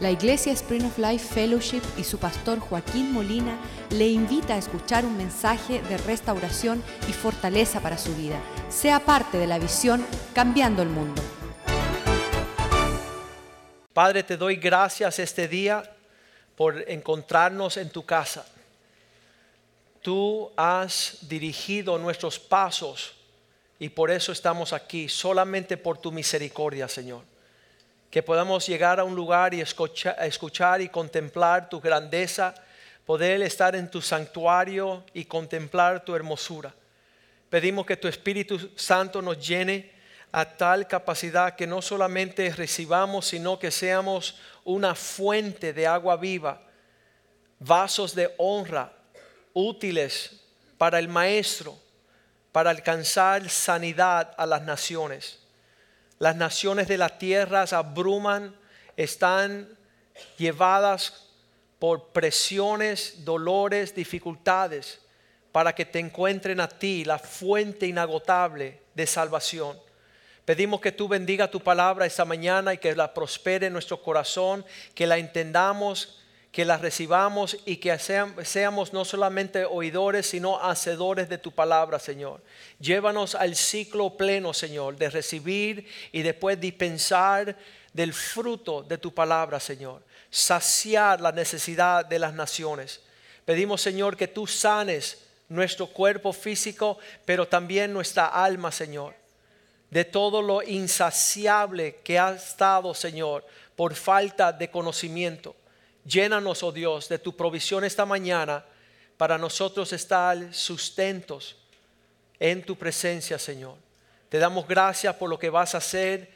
La Iglesia Spring of Life Fellowship y su pastor Joaquín Molina le invita a escuchar un mensaje de restauración y fortaleza para su vida. Sea parte de la visión Cambiando el Mundo. Padre, te doy gracias este día por encontrarnos en tu casa. Tú has dirigido nuestros pasos y por eso estamos aquí, solamente por tu misericordia, Señor. Que podamos llegar a un lugar y escuchar, escuchar y contemplar tu grandeza, poder estar en tu santuario y contemplar tu hermosura. Pedimos que tu Espíritu Santo nos llene a tal capacidad que no solamente recibamos, sino que seamos una fuente de agua viva, vasos de honra útiles para el Maestro, para alcanzar sanidad a las naciones. Las naciones de la tierra se abruman, están llevadas por presiones, dolores, dificultades, para que te encuentren a ti, la fuente inagotable de salvación. Pedimos que tú bendiga tu palabra esta mañana y que la prospere en nuestro corazón, que la entendamos, que la recibamos y que seamos no solamente oidores, sino hacedores de tu palabra, Señor. Llévanos al ciclo pleno, Señor, de recibir y después dispensar del fruto de tu palabra, Señor. Saciar la necesidad de las naciones. Pedimos, Señor, que tú sanes nuestro cuerpo físico, pero también nuestra alma, Señor de todo lo insaciable que ha estado, Señor, por falta de conocimiento. Llénanos, oh Dios, de tu provisión esta mañana para nosotros estar sustentos en tu presencia, Señor. Te damos gracias por lo que vas a hacer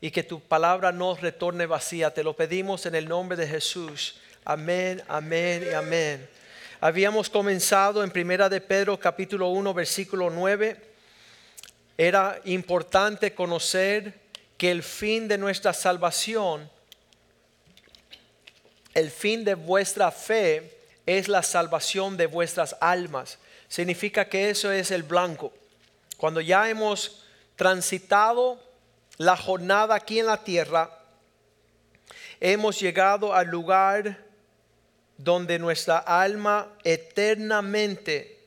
y que tu palabra no retorne vacía. Te lo pedimos en el nombre de Jesús. Amén, amén y amén. Habíamos comenzado en Primera de Pedro capítulo 1 versículo 9 era importante conocer que el fin de nuestra salvación, el fin de vuestra fe es la salvación de vuestras almas. Significa que eso es el blanco. Cuando ya hemos transitado la jornada aquí en la tierra, hemos llegado al lugar donde nuestra alma eternamente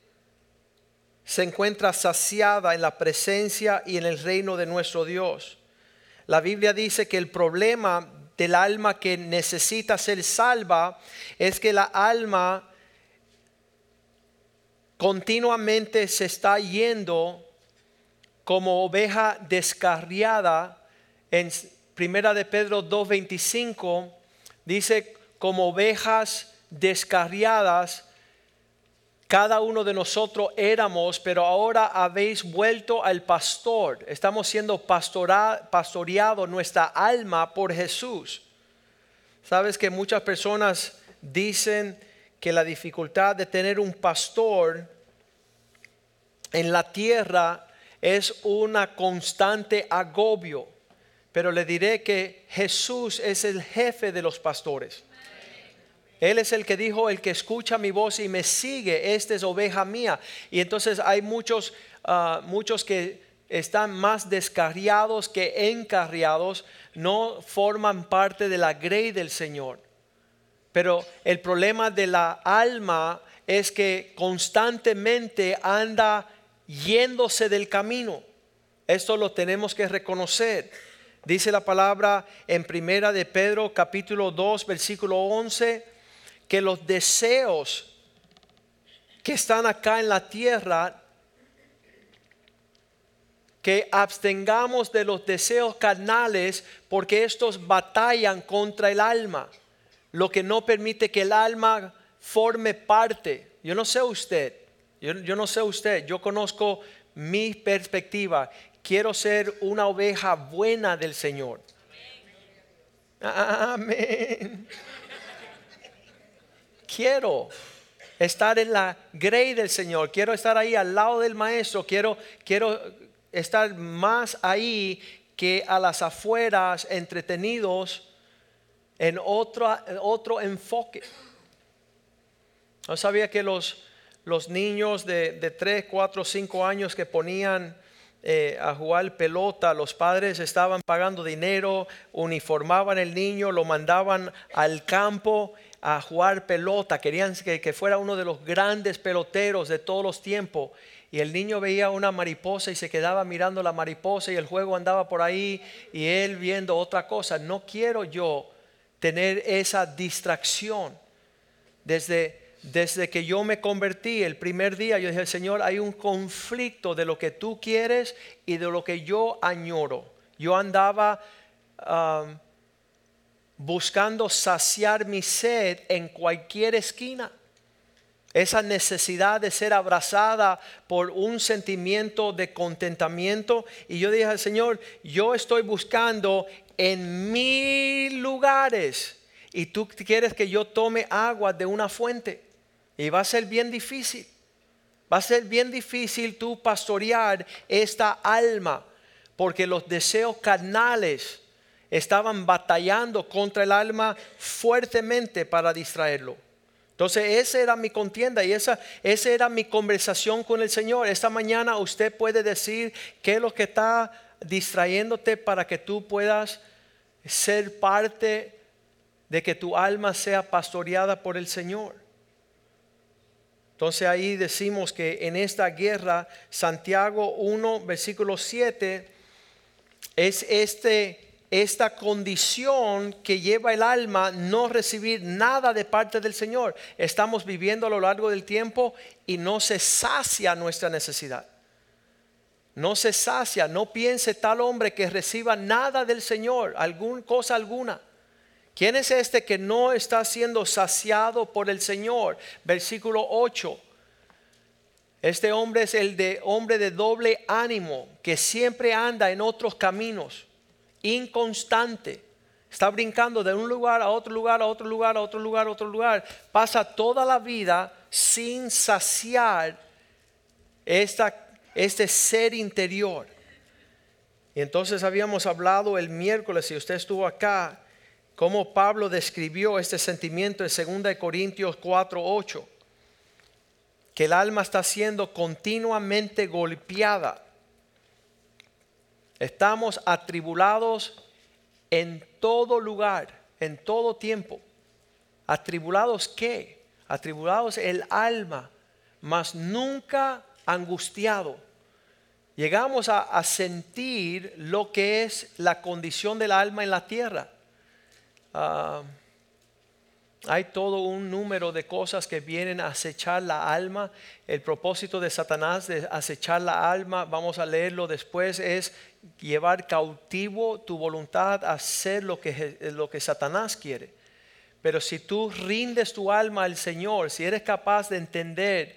se encuentra saciada en la presencia y en el reino de nuestro Dios. La Biblia dice que el problema del alma que necesita ser salva es que la alma continuamente se está yendo como oveja descarriada. En Primera de Pedro 2:25 dice como ovejas descarriadas cada uno de nosotros éramos, pero ahora habéis vuelto al pastor. Estamos siendo pastoreado nuestra alma por Jesús. Sabes que muchas personas dicen que la dificultad de tener un pastor en la tierra es una constante agobio. Pero le diré que Jesús es el jefe de los pastores. Él es el que dijo, el que escucha mi voz y me sigue, esta es oveja mía. Y entonces hay muchos, ah, muchos que están más descarriados que encarriados, no forman parte de la grey del Señor. Pero el problema de la alma es que constantemente anda yéndose del camino. Esto lo tenemos que reconocer. Dice la palabra en primera de Pedro capítulo 2 versículo 11 que los deseos que están acá en la tierra, que abstengamos de los deseos carnales porque estos batallan contra el alma, lo que no permite que el alma forme parte. Yo no sé usted, yo, yo no sé usted, yo conozco mi perspectiva. Quiero ser una oveja buena del Señor. Amén quiero estar en la grey del Señor, quiero estar ahí al lado del Maestro, quiero, quiero estar más ahí que a las afueras, entretenidos en otro, otro enfoque. No sabía que los, los niños de, de 3, 4, 5 años que ponían eh, a jugar pelota, los padres estaban pagando dinero, uniformaban el niño, lo mandaban al campo a jugar pelota, querían que, que fuera uno de los grandes peloteros de todos los tiempos. Y el niño veía una mariposa y se quedaba mirando la mariposa y el juego andaba por ahí y él viendo otra cosa. No quiero yo tener esa distracción. Desde, desde que yo me convertí el primer día, yo dije, Señor, hay un conflicto de lo que tú quieres y de lo que yo añoro. Yo andaba buscando saciar mi sed en cualquier esquina. Esa necesidad de ser abrazada por un sentimiento de contentamiento. Y yo dije al Señor, yo estoy buscando en mil lugares y tú quieres que yo tome agua de una fuente. Y va a ser bien difícil. Va a ser bien difícil tú pastorear esta alma porque los deseos carnales estaban batallando contra el alma fuertemente para distraerlo. Entonces esa era mi contienda y esa, esa era mi conversación con el Señor. Esta mañana usted puede decir qué es lo que está distrayéndote para que tú puedas ser parte de que tu alma sea pastoreada por el Señor. Entonces ahí decimos que en esta guerra, Santiago 1, versículo 7, es este esta condición que lleva el alma no recibir nada de parte del Señor. Estamos viviendo a lo largo del tiempo y no se sacia nuestra necesidad. No se sacia, no piense tal hombre que reciba nada del Señor, alguna cosa alguna. ¿Quién es este que no está siendo saciado por el Señor? Versículo 8. Este hombre es el de hombre de doble ánimo, que siempre anda en otros caminos inconstante. Está brincando de un lugar a otro lugar, a otro lugar, a otro lugar, a otro lugar. Pasa toda la vida sin saciar esta, este ser interior. Y entonces habíamos hablado el miércoles, si usted estuvo acá, cómo Pablo describió este sentimiento en 2 Corintios 4, 8. Que el alma está siendo continuamente golpeada Estamos atribulados en todo lugar, en todo tiempo. ¿Atribulados qué? Atribulados el alma, mas nunca angustiado. Llegamos a, sentir lo que es la condición del alma en la tierra. Ah, hay todo un número de cosas que vienen a acechar la alma. El propósito de Satanás de acechar la alma, vamos a leerlo después, es llevar cautivo tu voluntad a hacer lo que, lo que Satanás quiere. Pero si tú rindes tu alma al Señor, si eres capaz de entender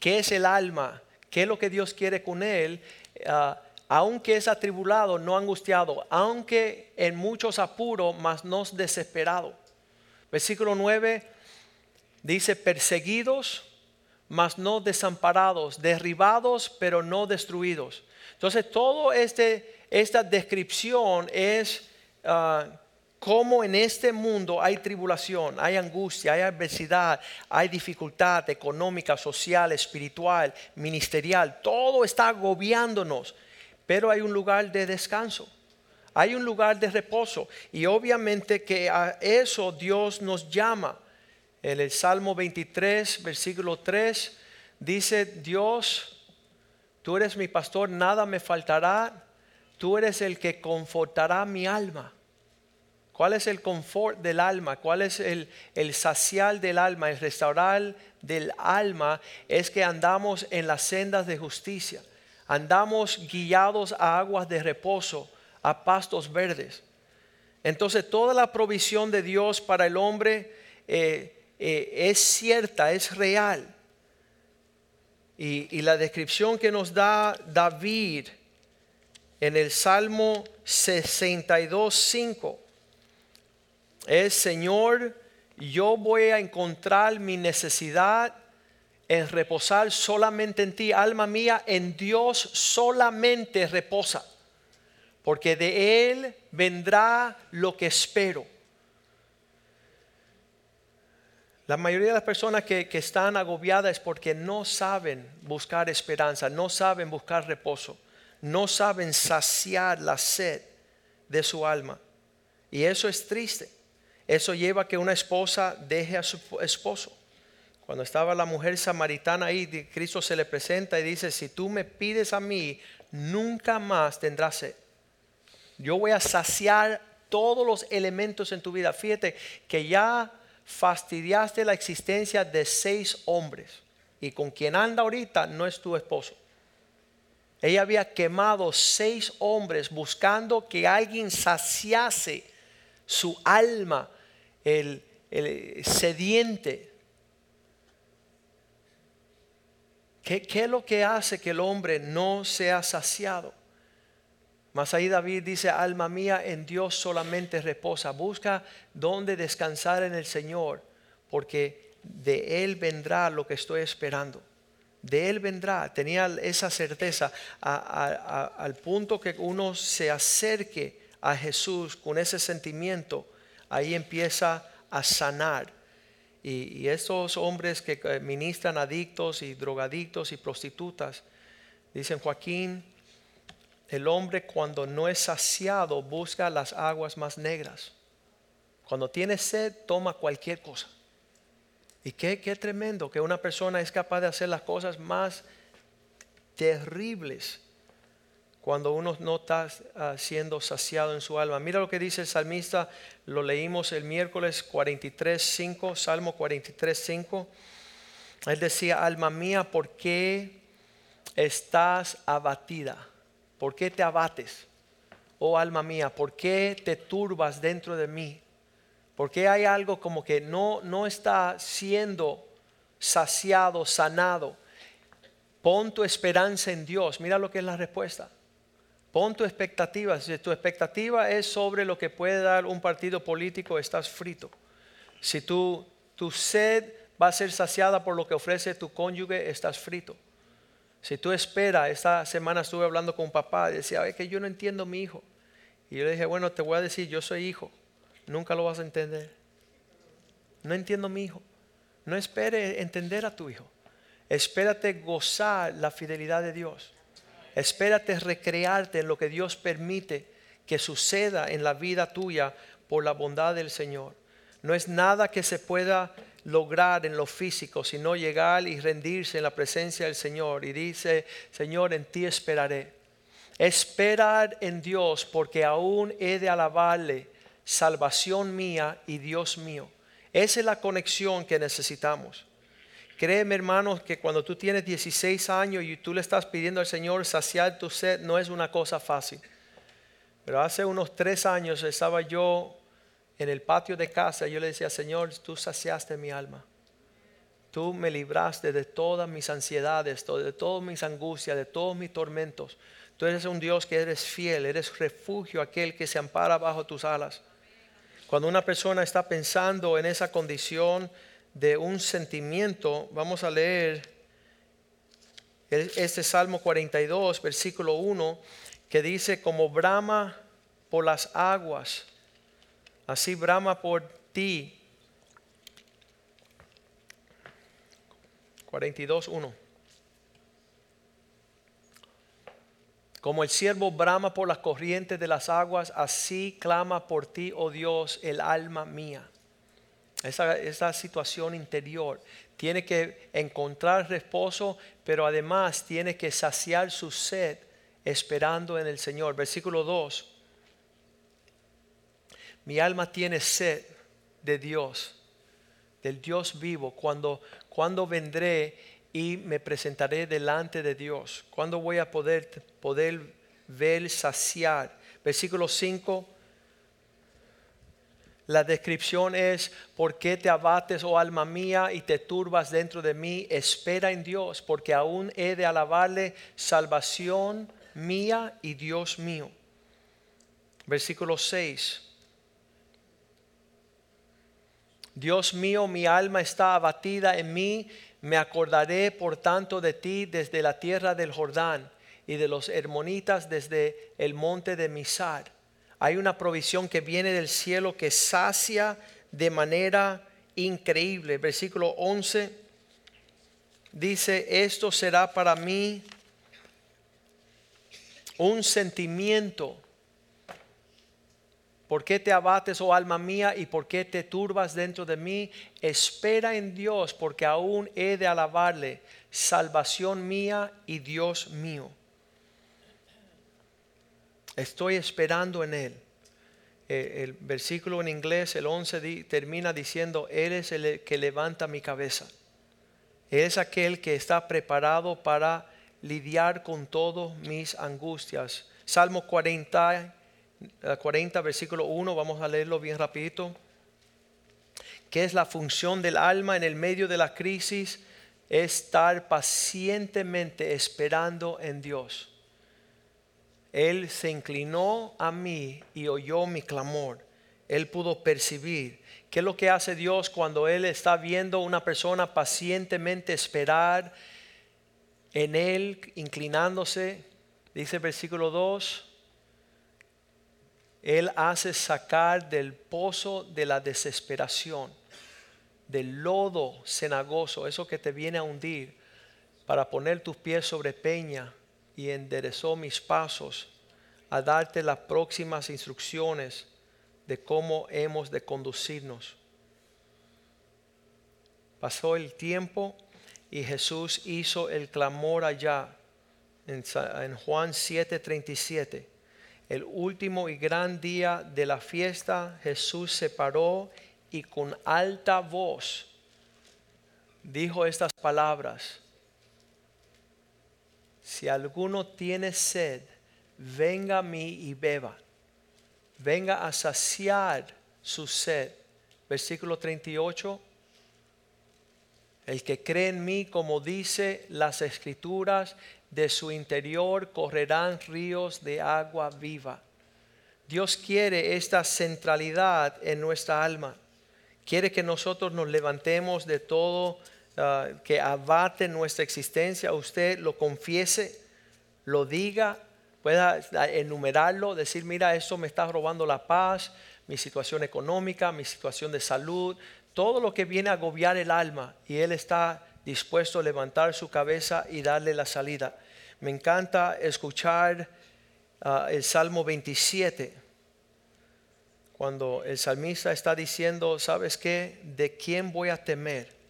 qué es el alma, qué es lo que Dios quiere con él, ah, aunque es atribulado, no angustiado, aunque en muchos apuros, mas no desesperado Versículo 9 dice, perseguidos, mas no desamparados, derribados, pero no destruidos. Entonces, toda este, esta descripción es uh, cómo en este mundo hay tribulación, hay angustia, hay adversidad, hay dificultad económica, social, espiritual, ministerial. Todo está agobiándonos, pero hay un lugar de descanso. Hay un lugar de reposo y obviamente que a eso Dios nos llama. En el Salmo 23, versículo 3, dice Dios, tú eres mi pastor, nada me faltará, tú eres el que confortará mi alma. ¿Cuál es el confort del alma? ¿Cuál es el, el sacial del alma? El restaurar del alma es que andamos en las sendas de justicia, andamos guiados a aguas de reposo a pastos verdes. Entonces toda la provisión de Dios para el hombre eh, eh, es cierta, es real. Y, y, la descripción que nos da David en el Salmo 62, 5 es, Señor, yo voy a encontrar mi necesidad en reposar solamente en ti, alma mía, en Dios solamente reposa porque de Él vendrá lo que espero. La mayoría de las personas que, están agobiadas es porque no saben buscar esperanza, no saben buscar reposo, no saben saciar la sed de su alma. Y eso es triste. Eso lleva a que una esposa deje a su esposo. Cuando estaba la mujer samaritana ahí, Cristo se le presenta y dice, si tú me pides a mí, nunca más tendrás sed. Yo voy a saciar todos los elementos en tu vida. Fíjate que ya fastidiaste la existencia de seis hombres y con quien anda ahorita no es tu esposo. Ella había quemado seis hombres buscando que alguien saciase su alma, el, sediente. ¿Qué, ¿Qué es lo que hace que el hombre no sea saciado? Mas ahí David dice, alma mía, en Dios solamente reposa. Busca donde descansar en el Señor, porque de Él vendrá lo que estoy esperando. De Él vendrá. Tenía esa certeza al punto que uno se acerque a Jesús con ese sentimiento, ahí empieza a sanar. Y, estos hombres que ministran adictos y drogadictos y prostitutas, dicen Joaquín, el hombre cuando no es saciado busca las aguas más negras. Cuando tiene sed toma cualquier cosa. Y qué, qué tremendo que una persona es capaz de hacer las cosas más terribles cuando uno no está ah, siendo saciado en su alma. Mira lo que dice el salmista, lo leímos el miércoles 43, 5, Salmo 43, 5. Él decía, alma mía, ¿por qué estás abatida? ¿Por qué te abates? Oh alma mía, ¿por qué te turbas dentro de mí? ¿Por qué hay algo como que no, no está siendo saciado, sanado? Pon tu esperanza en Dios. Mira lo que es la respuesta. Pon tu expectativa. Si tu expectativa es sobre lo que puede dar un partido político, estás frito. Si tu, tu sed va a ser saciada por lo que ofrece tu cónyuge, estás frito. Si tú esperas, esta semana estuve hablando con papá y decía, es que yo no entiendo a mi hijo. Y yo le dije, bueno, te voy a decir, yo soy hijo, nunca lo vas a entender. No entiendo a mi hijo. No espere entender a tu hijo. Espérate gozar la fidelidad de Dios. Espérate recrearte en lo que Dios permite que suceda en la vida tuya por la bondad del Señor. No es nada que se pueda lograr en lo físico, sino llegar y rendirse en la presencia del Señor. Y dice, Señor, en ti esperaré. Esperar en Dios porque aún he de alabarle, salvación mía y Dios mío. Esa es la conexión que necesitamos. Créeme, hermanos, que cuando tú tienes 16 años y tú le estás pidiendo al Señor saciar tu sed, no es una cosa fácil. Pero hace unos tres años estaba yo en el patio de casa, yo le decía, Señor, tú saciaste mi alma. Tú me libraste de todas mis ansiedades, de todas mis angustias, de todos mis tormentos. Tú eres un Dios que eres fiel, eres refugio, aquel que se ampara bajo tus alas. Cuando una persona está pensando en esa condición de un sentimiento, vamos a leer este Salmo 42, versículo 1, que dice, como brama por las aguas así brama por ti. 42.1. Como el siervo brama por las corrientes de las aguas, así clama por ti, oh Dios, el alma mía. Esa, esa, situación interior. Tiene que encontrar reposo, pero además tiene que saciar su sed esperando en el Señor. Versículo 2. Mi alma tiene sed de Dios, del Dios vivo. Cuando, cuando vendré y me presentaré delante de Dios. Cuando voy a poder, poder ver, saciar. Versículo 5. La descripción es, ¿por qué te abates, oh alma mía, y te turbas dentro de mí? Espera en Dios, porque aún he de alabarle salvación mía y Dios mío. Versículo 6. Dios mío, mi alma está abatida en mí, me acordaré por tanto de ti desde la tierra del Jordán y de los hermonitas desde el monte de Misar. Hay una provisión que viene del cielo que sacia de manera increíble. Versículo 11 dice, esto será para mí un sentimiento. ¿Por qué te abates, oh alma mía, y por qué te turbas dentro de mí? Espera en Dios, porque aún he de alabarle, salvación mía y Dios mío. Estoy esperando en Él. Eh, el versículo en inglés, el 11, termina diciendo, Él es el que levanta mi cabeza. Es aquel que está preparado para lidiar con todas mis angustias. Salmo 40, 40, eh, versículo 1, vamos a leerlo bien rapidito. ¿Qué es la función del alma en el medio de la crisis? Estar pacientemente esperando en Dios. Él se inclinó a mí y oyó mi clamor. Él pudo percibir. ¿Qué es lo que hace Dios cuando Él está viendo a una persona pacientemente esperar en Él, inclinándose? Dice el versículo 2. Él hace sacar del pozo de la desesperación, del lodo cenagoso, eso que te viene a hundir, para poner tus pies sobre peña y enderezó mis pasos a darte las próximas instrucciones de cómo hemos de conducirnos. Pasó el tiempo y Jesús hizo el clamor allá en, Juan 7:37. El último y gran día de la fiesta, Jesús se paró y con alta voz dijo estas palabras si alguno tiene sed, venga a mí y beba. Venga a saciar su sed. Versículo 38. El que cree en mí, como dice las escrituras, de su interior correrán ríos de agua viva. Dios quiere esta centralidad en nuestra alma. Quiere que nosotros nos levantemos de todo Ah, que abate nuestra existencia, usted lo confiese, lo diga, pueda enumerarlo, decir, mira, esto me está robando la paz, mi situación económica, mi situación de salud, todo lo que viene a agobiar el alma y Él está dispuesto a levantar su cabeza y darle la salida. Me encanta escuchar ah, el Salmo 27, cuando el salmista está diciendo, ¿sabes qué? ¿De quién voy a temer?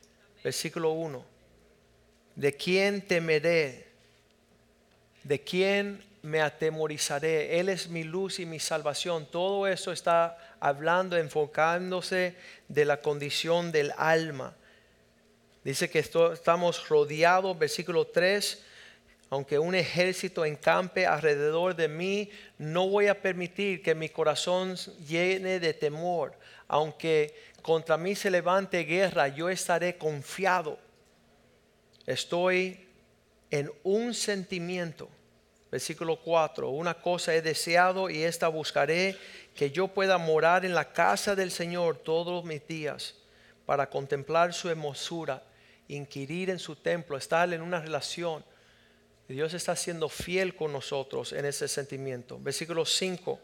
versículo 1. ¿De quién temeré? ¿De quién me atemorizaré? Él es mi luz y mi salvación. Todo eso está hablando, enfocándose de la condición del alma. Dice que estamos rodeados, versículo 3, aunque un ejército encampe alrededor de mí, no voy a permitir que mi corazón llene de temor, aunque contra mí se levante guerra, yo estaré confiado. Estoy en un sentimiento. Versículo 4, una cosa he deseado y esta buscaré, que yo pueda morar en la casa del Señor todos mis días para contemplar su hermosura, inquirir en su templo, estar en una relación. Dios está siendo fiel con nosotros en ese sentimiento. Versículo 5,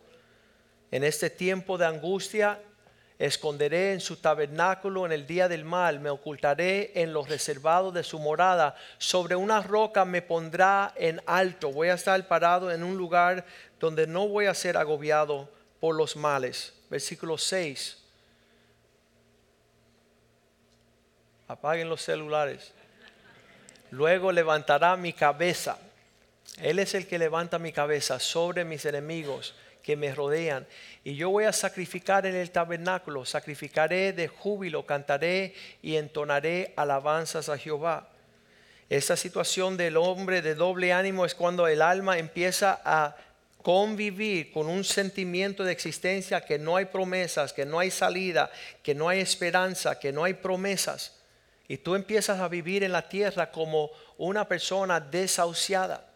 en este tiempo de angustia esconderé en su tabernáculo en el día del mal, me ocultaré en los reservados de su morada, sobre una roca me pondrá en alto, voy a estar parado en un lugar donde no voy a ser agobiado por los males. Versículo 6. Apaguen los celulares. Luego levantará mi cabeza. Él es el que levanta mi cabeza sobre mis enemigos que me rodean. Y yo voy a sacrificar en el tabernáculo, sacrificaré de júbilo, cantaré y entonaré alabanzas a Jehová. Esta situación del hombre de doble ánimo es cuando el alma empieza a convivir con un sentimiento de existencia que no hay promesas, que no hay salida, que no hay esperanza, que no hay promesas. Y tú empiezas a vivir en la tierra como una persona desahuciada.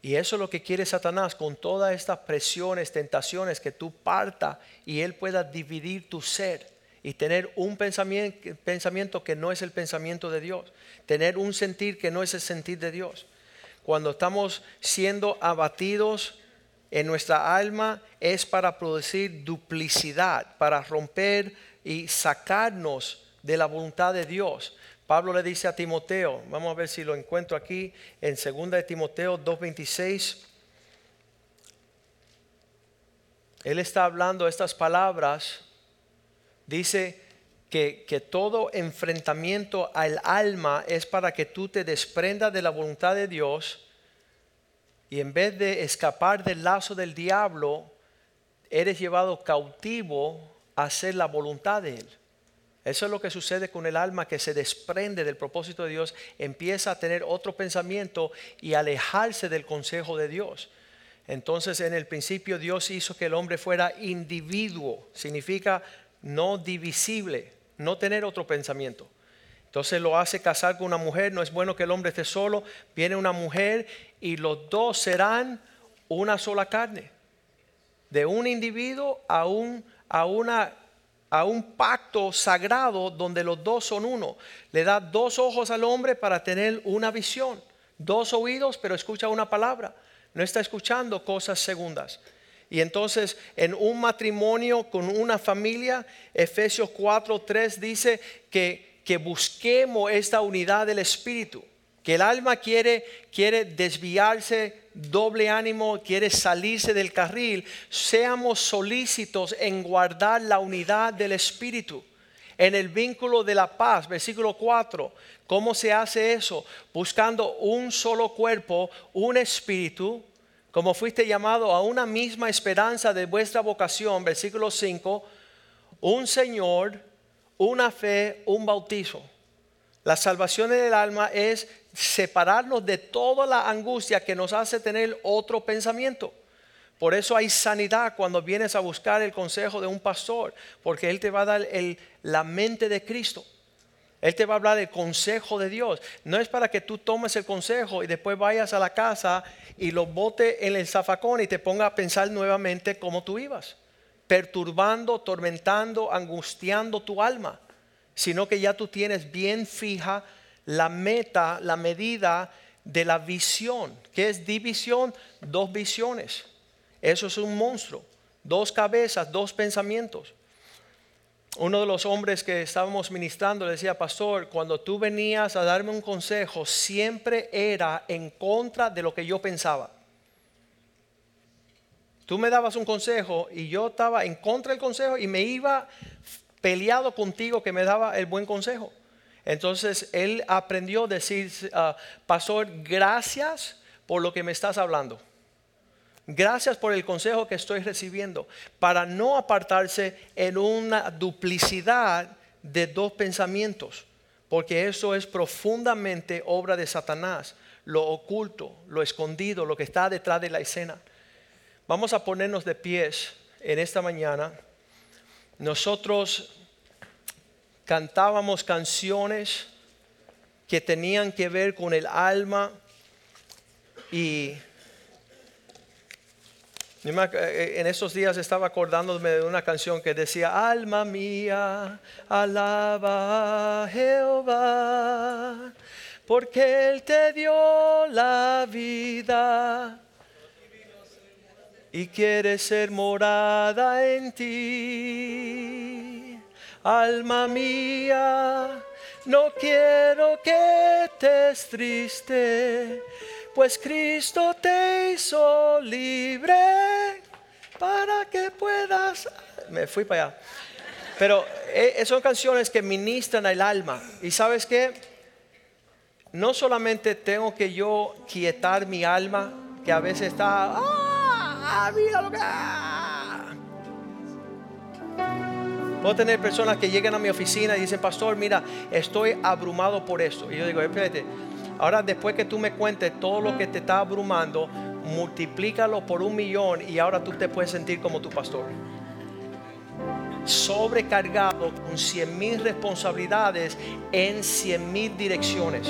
Y eso es lo que quiere Satanás con todas estas presiones, tentaciones, que tú parta y él pueda dividir tu ser y tener un pensamiento, pensamiento que no es el pensamiento de Dios, tener un sentir que no es el sentir de Dios. Cuando estamos siendo abatidos en nuestra alma es para producir duplicidad, para romper y sacarnos de la voluntad de Dios. Pablo le dice a Timoteo, vamos a ver si lo encuentro aquí en 2 de Timoteo 2.26, Él está hablando estas palabras. Dice que, que todo enfrentamiento al alma es para que tú te desprendas de la voluntad de Dios y en vez de escapar del lazo del diablo, eres llevado cautivo a hacer la voluntad de Él. Eso es lo que sucede con el alma que se desprende del propósito de Dios, empieza a tener otro pensamiento y alejarse del consejo de Dios. Entonces en el principio Dios hizo que el hombre fuera individuo, significa no divisible, no tener otro pensamiento. Entonces lo hace casar con una mujer, no es bueno que el hombre esté solo, viene una mujer y los dos serán una sola carne. De un individuo a, un, a una a un pacto sagrado donde los dos son uno. Le da dos ojos al hombre para tener una visión, dos oídos, pero escucha una palabra. No está escuchando cosas segundas. Y entonces en un matrimonio con una familia, Efesios 4, 3 dice que, que busquemos esta unidad del Espíritu que el alma quiere, quiere desviarse, doble ánimo, quiere salirse del carril, seamos solícitos en guardar la unidad del Espíritu. En el vínculo de la paz, versículo 4, ¿cómo se hace eso? Buscando un solo cuerpo, un espíritu, como fuiste llamado a una misma esperanza de vuestra vocación, versículo 5, un Señor, una fe, un bautizo. La salvación del alma es separarnos de toda la angustia que nos hace tener otro pensamiento. Por eso hay sanidad cuando vienes a buscar el consejo de un pastor, porque Él te va a dar la mente de Cristo. Él te va a hablar del consejo de Dios. No es para que tú tomes el consejo y después vayas a la casa y lo bote en el zafacón y te ponga a pensar nuevamente cómo tú ibas, perturbando, tormentando, angustiando tu alma, sino que ya tú tienes bien fija la meta, la medida de la visión. ¿Qué es división? Dos visiones. Eso es un monstruo. Dos cabezas, dos pensamientos. Uno de los hombres que estábamos ministrando le decía, pastor, cuando tú venías a darme un consejo, siempre era en contra de lo que yo pensaba. Tú me dabas un consejo y yo estaba en contra del consejo y me iba peleado contigo que me daba el buen consejo. Entonces él aprendió a decir, ah, pastor, gracias por lo que me estás hablando. Gracias por el consejo que estoy recibiendo, para no apartarse en una duplicidad de dos pensamientos, porque eso es profundamente obra de Satanás, lo oculto, lo escondido, lo que está detrás de la escena. Vamos a ponernos de pies en esta mañana. Nosotros cantábamos canciones que tenían que ver con el alma y en estos días estaba acordándome de una canción que decía, alma mía, alaba a Jehová, porque Él te dio la vida y quiere ser morada en ti alma mía, no quiero que estés triste, pues Cristo te hizo libre para que puedas... Me fui para allá. Pero eh, son canciones que ministran al alma. ¿Y sabes qué? No solamente tengo que yo quietar mi alma, que a veces está... ¡Mira que! Puedo tener personas que llegan a mi oficina y dicen, pastor, mira, estoy abrumado por esto. Y yo digo, espérate, ahora después que tú me cuentes todo lo que te está abrumando, multiplícalo por un millón y ahora tú te puedes sentir como tu pastor. Sobrecargado con cien mil responsabilidades en cien mil direcciones.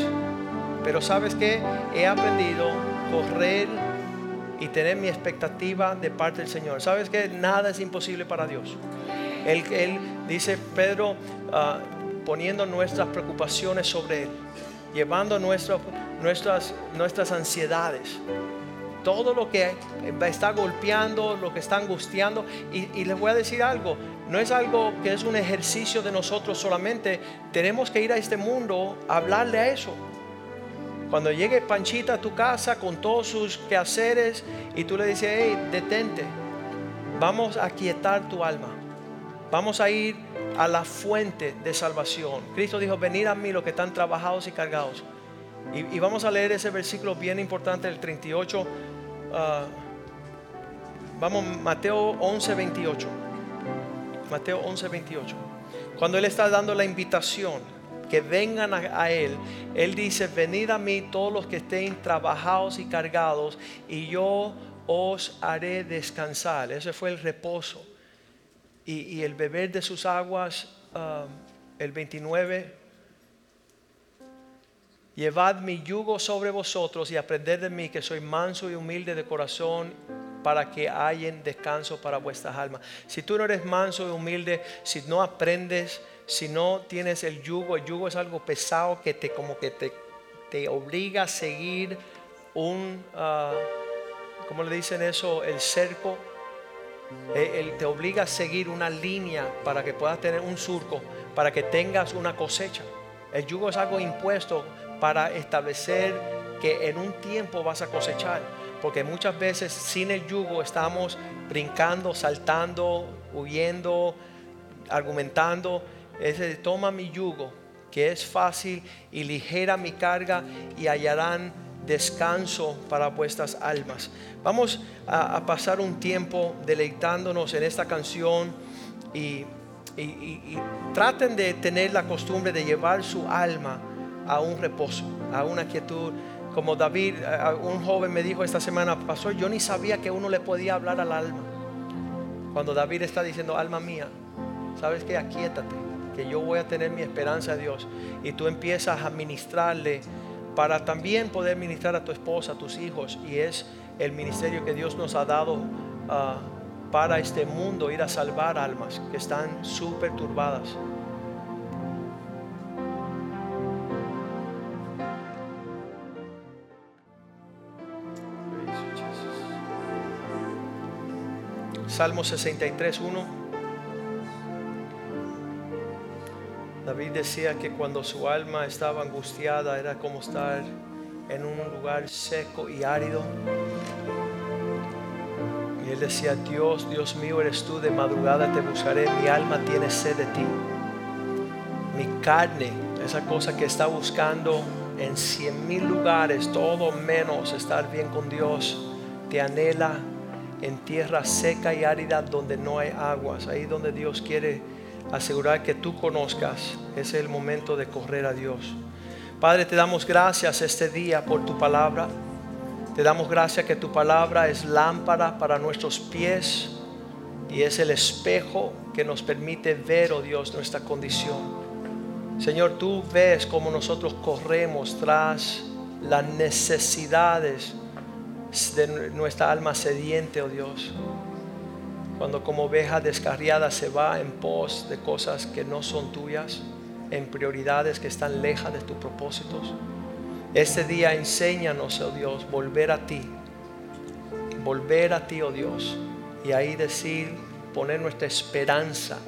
Pero sabes que he aprendido a correr y tener mi expectativa de parte del Señor. Sabes que nada es imposible para Dios. Él, dice, Pedro, ah, poniendo nuestras preocupaciones sobre Él, llevando nuestras, nuestras ansiedades, todo lo que está golpeando, lo que está angustiando. Y, y, les voy a decir algo, no es algo que es un ejercicio de nosotros solamente, tenemos que ir a este mundo a hablarle a eso. Cuando llegue Panchita a tu casa con todos sus quehaceres y tú le dices, hey, detente, vamos a quietar tu alma. Vamos a ir a la fuente de salvación. Cristo dijo, venid a mí los que están trabajados y cargados. Y, vamos a leer ese versículo bien importante, el 38. Ah, vamos, Mateo 11, 28. Mateo 11, 28. Cuando Él está dando la invitación, que vengan a, Él, Él dice, venid a mí todos los que estén trabajados y cargados, y yo os haré descansar. Ese fue el reposo. Y, el beber de sus aguas, ah, el 29 Llevad mi yugo sobre vosotros y aprended de mí que soy manso y humilde de corazón para que hayan descanso para vuestras almas. Si tú no eres manso y humilde, si no aprendes, si no tienes el yugo, el yugo es algo pesado que te como que te, te obliga a seguir un, uh, ¿cómo le dicen eso? El cerco. Él te obliga a seguir una línea para que puedas tener un surco, para que tengas una cosecha. El yugo es algo impuesto para establecer que en un tiempo vas a cosechar. Porque muchas veces sin el yugo estamos brincando, saltando, huyendo, argumentando. Ese toma mi yugo, que es fácil y ligera mi carga y hallarán descanso para vuestras almas. Vamos a, pasar un tiempo deleitándonos en esta canción y, traten de tener la costumbre de llevar su alma a un reposo, a una quietud. Como David, un joven me dijo esta semana, pasó, yo ni sabía que uno le podía hablar al alma. Cuando David está diciendo, alma mía, sabes que aquietate, que yo voy a tener mi esperanza de Dios. Y tú empiezas a ministrarle para también poder ministrar a tu esposa, a tus hijos. Y es el ministerio que Dios nos ha dado ah, para este mundo, ir a salvar almas que están súper turbadas. Salmo 63, 1. David decía que cuando su alma estaba angustiada era como estar en un lugar seco y árido. Y él decía, Dios, Dios mío, eres tú, de madrugada te buscaré, mi alma tiene sed de ti. Mi carne, esa cosa que está buscando en cien mil lugares, todo menos estar bien con Dios, te anhela en tierra seca y árida donde no hay aguas, ahí donde Dios quiere asegurar que tú conozcas, es el momento de correr a Dios. Padre, te damos gracias este día por tu palabra. Te damos gracias que tu palabra es lámpara para nuestros pies y es el espejo que nos permite ver, oh Dios, nuestra condición. Señor, tú ves cómo nosotros corremos tras las necesidades de nuestra alma sediente, oh Dios. Cuando como oveja descarriada se va en pos de cosas que no son tuyas, en prioridades que están lejas de tus propósitos. Este día enséñanos, oh Dios, volver a ti. Volver a ti, oh Dios. Y ahí decir, poner nuestra esperanza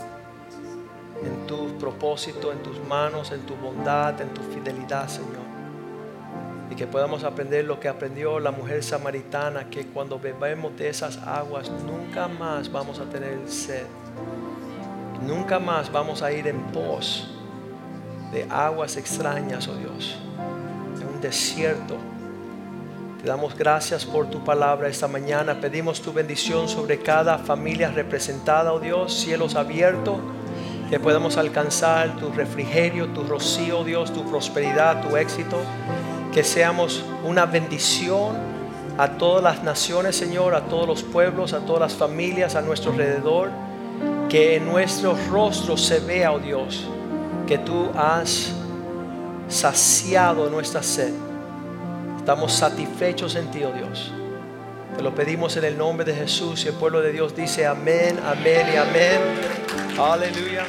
en tu propósito, en tus manos, en tu bondad, en tu fidelidad, Señor y que podamos aprender lo que aprendió la mujer samaritana, que cuando bebemos de esas aguas nunca más vamos a tener sed, nunca más vamos a ir en pos de aguas extrañas, oh Dios, en un desierto. Te damos gracias por tu palabra esta mañana. Pedimos tu bendición sobre cada familia representada, oh Dios, cielos abiertos, que podamos alcanzar tu refrigerio, tu rocío, oh Dios, tu prosperidad, tu éxito que seamos una bendición a todas las naciones, Señor, a todos los pueblos, a todas las familias a nuestro alrededor. Que en nuestros rostros se vea, oh Dios, que tú has saciado nuestra sed. Estamos satisfechos en ti, oh Dios. Te lo pedimos en el nombre de Jesús y el pueblo de Dios dice amén, amén y amén. Aleluya.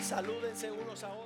Salúdense unos a otros.